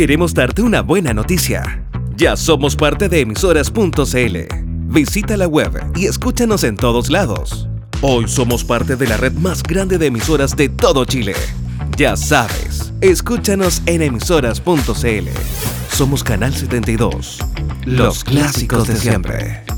queremos darte una buena noticia. Ya somos parte de emisoras.cl. Visita la web y escúchanos en todos lados. Hoy somos parte de la red más grande de emisoras de todo Chile. Ya sabes, escúchanos en emisoras.cl. Somos Canal 72. Los clásicos de siempre.